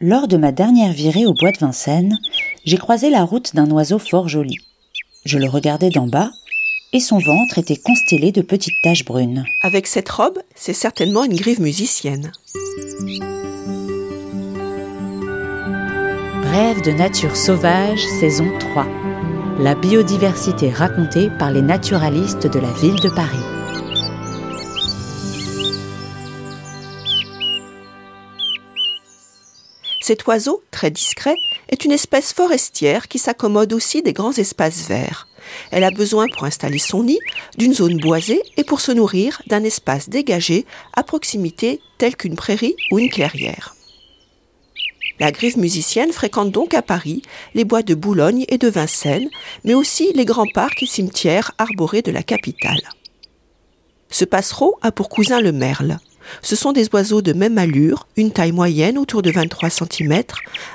Lors de ma dernière virée au bois de Vincennes, j'ai croisé la route d'un oiseau fort joli. Je le regardais d'en bas, et son ventre était constellé de petites taches brunes. Avec cette robe, c'est certainement une grive musicienne. Brève de nature sauvage, saison 3. La biodiversité racontée par les naturalistes de la ville de Paris. Cet oiseau, très discret, est une espèce forestière qui s'accommode aussi des grands espaces verts. Elle a besoin pour installer son nid d'une zone boisée et pour se nourrir d'un espace dégagé à proximité tel qu'une prairie ou une clairière. La grive musicienne fréquente donc à Paris les bois de Boulogne et de Vincennes, mais aussi les grands parcs et cimetières arborés de la capitale. Ce passereau a pour cousin le merle. Ce sont des oiseaux de même allure, une taille moyenne autour de 23 cm,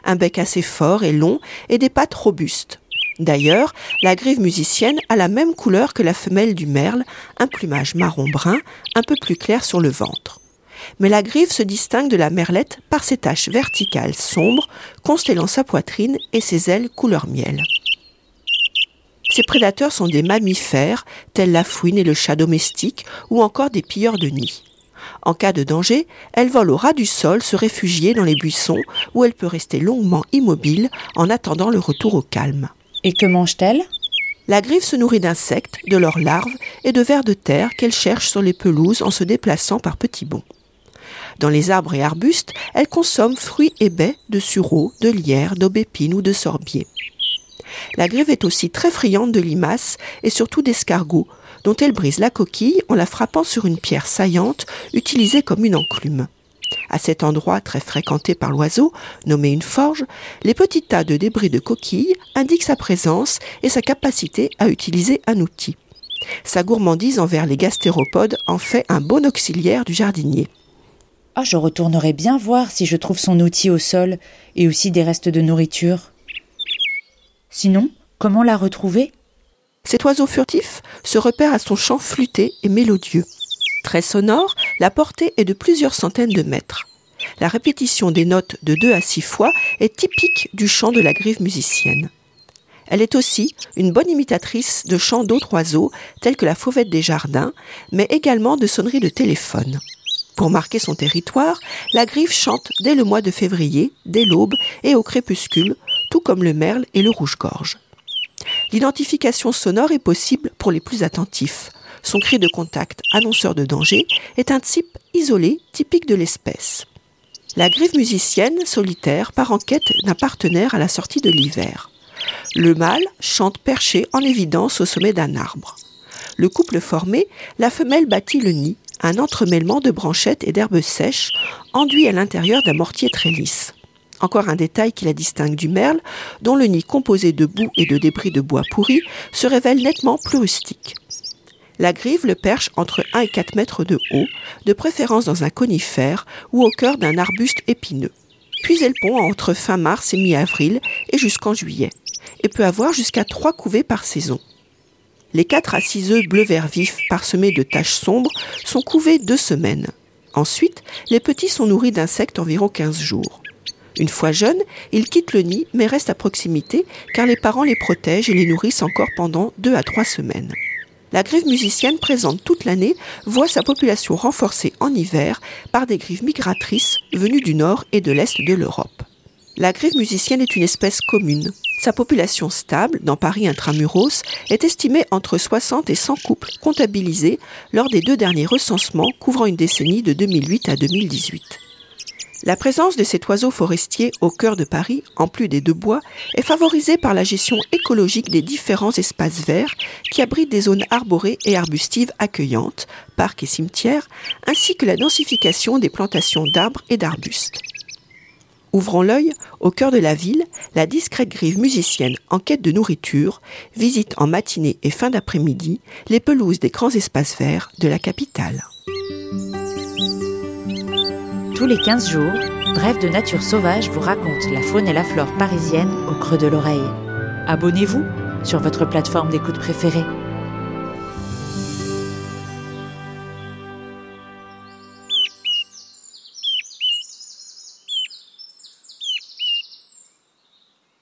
un bec assez fort et long et des pattes robustes. D'ailleurs, la grive musicienne a la même couleur que la femelle du merle, un plumage marron-brun, un peu plus clair sur le ventre. Mais la grive se distingue de la merlette par ses taches verticales sombres, constellant sa poitrine et ses ailes couleur miel. Ses prédateurs sont des mammifères, tels la fouine et le chat domestique, ou encore des pilleurs de nids. En cas de danger, elle vole au ras du sol se réfugier dans les buissons où elle peut rester longuement immobile en attendant le retour au calme. Et que mange-t-elle? La grive se nourrit d'insectes, de leurs larves et de vers de terre qu'elle cherche sur les pelouses en se déplaçant par petits bonds. Dans les arbres et arbustes, elle consomme fruits et baies de sureaux, de lierre, d'aubépine ou de sorbier. La grive est aussi très friande de limaces et surtout d'escargots, dont elle brise la coquille en la frappant sur une pierre saillante utilisée comme une enclume. À cet endroit très fréquenté par l'oiseau, nommé une forge, les petits tas de débris de coquilles indiquent sa présence et sa capacité à utiliser un outil. Sa gourmandise envers les gastéropodes en fait un bon auxiliaire du jardinier. Ah, je retournerai bien voir si je trouve son outil au sol et aussi des restes de nourriture. Sinon, comment la retrouver? Cet oiseau furtif se repère à son chant flûté et mélodieux. Très sonore, la portée est de plusieurs centaines de mètres. La répétition des notes de deux à six fois est typique du chant de la grive musicienne. Elle est aussi une bonne imitatrice de chants d'autres oiseaux, tels que la fauvette des jardins, mais également de sonneries de téléphone. Pour marquer son territoire, la grive chante dès le mois de février, dès l'aube et au crépuscule, tout comme le merle et le rouge-gorge. L'identification sonore est possible pour les plus attentifs. Son cri de contact, annonceur de danger, est un type isolé typique de l'espèce. La grive musicienne, solitaire, part en quête d'un partenaire à la sortie de l'hiver. Le mâle chante perché en évidence au sommet d'un arbre. Le couple formé, la femelle bâtit le nid, un entremêlement de branchettes et d'herbes sèches, enduit à l'intérieur d'un mortier très lisse. Encore un détail qui la distingue du merle, dont le nid composé de boue et de débris de bois pourri se révèle nettement plus rustique. La grive le perche entre 1 et 4 mètres de haut, de préférence dans un conifère ou au cœur d'un arbuste épineux. Puis elle pond entre fin mars et mi-avril et jusqu'en juillet, et peut avoir jusqu'à 3 couvées par saison. Les 4 à 6 œufs bleu-vert vif parsemés de taches sombres sont couvés deux semaines. Ensuite, les petits sont nourris d'insectes environ 15 jours. Une fois jeunes, ils quittent le nid mais restent à proximité car les parents les protègent et les nourrissent encore pendant deux à trois semaines. La grive musicienne présente toute l'année voit sa population renforcée en hiver par des grives migratrices venues du nord et de l'est de l'Europe. La grive musicienne est une espèce commune. Sa population stable, dans Paris intramuros, est estimée entre 60 et 100 couples comptabilisés lors des deux derniers recensements couvrant une décennie de 2008 à 2018. La présence de cet oiseau forestier au cœur de Paris, en plus des deux bois, est favorisée par la gestion écologique des différents espaces verts qui abritent des zones arborées et arbustives accueillantes, parcs et cimetières, ainsi que la densification des plantations d'arbres et d'arbustes. Ouvrons l'œil, au cœur de la ville, la discrète grive musicienne en quête de nourriture visite en matinée et fin d'après-midi les pelouses des grands espaces verts de la capitale. Tous les 15 jours, Bref de Nature Sauvage vous raconte la faune et la flore parisienne au creux de l'oreille. Abonnez-vous sur votre plateforme d'écoute préférée.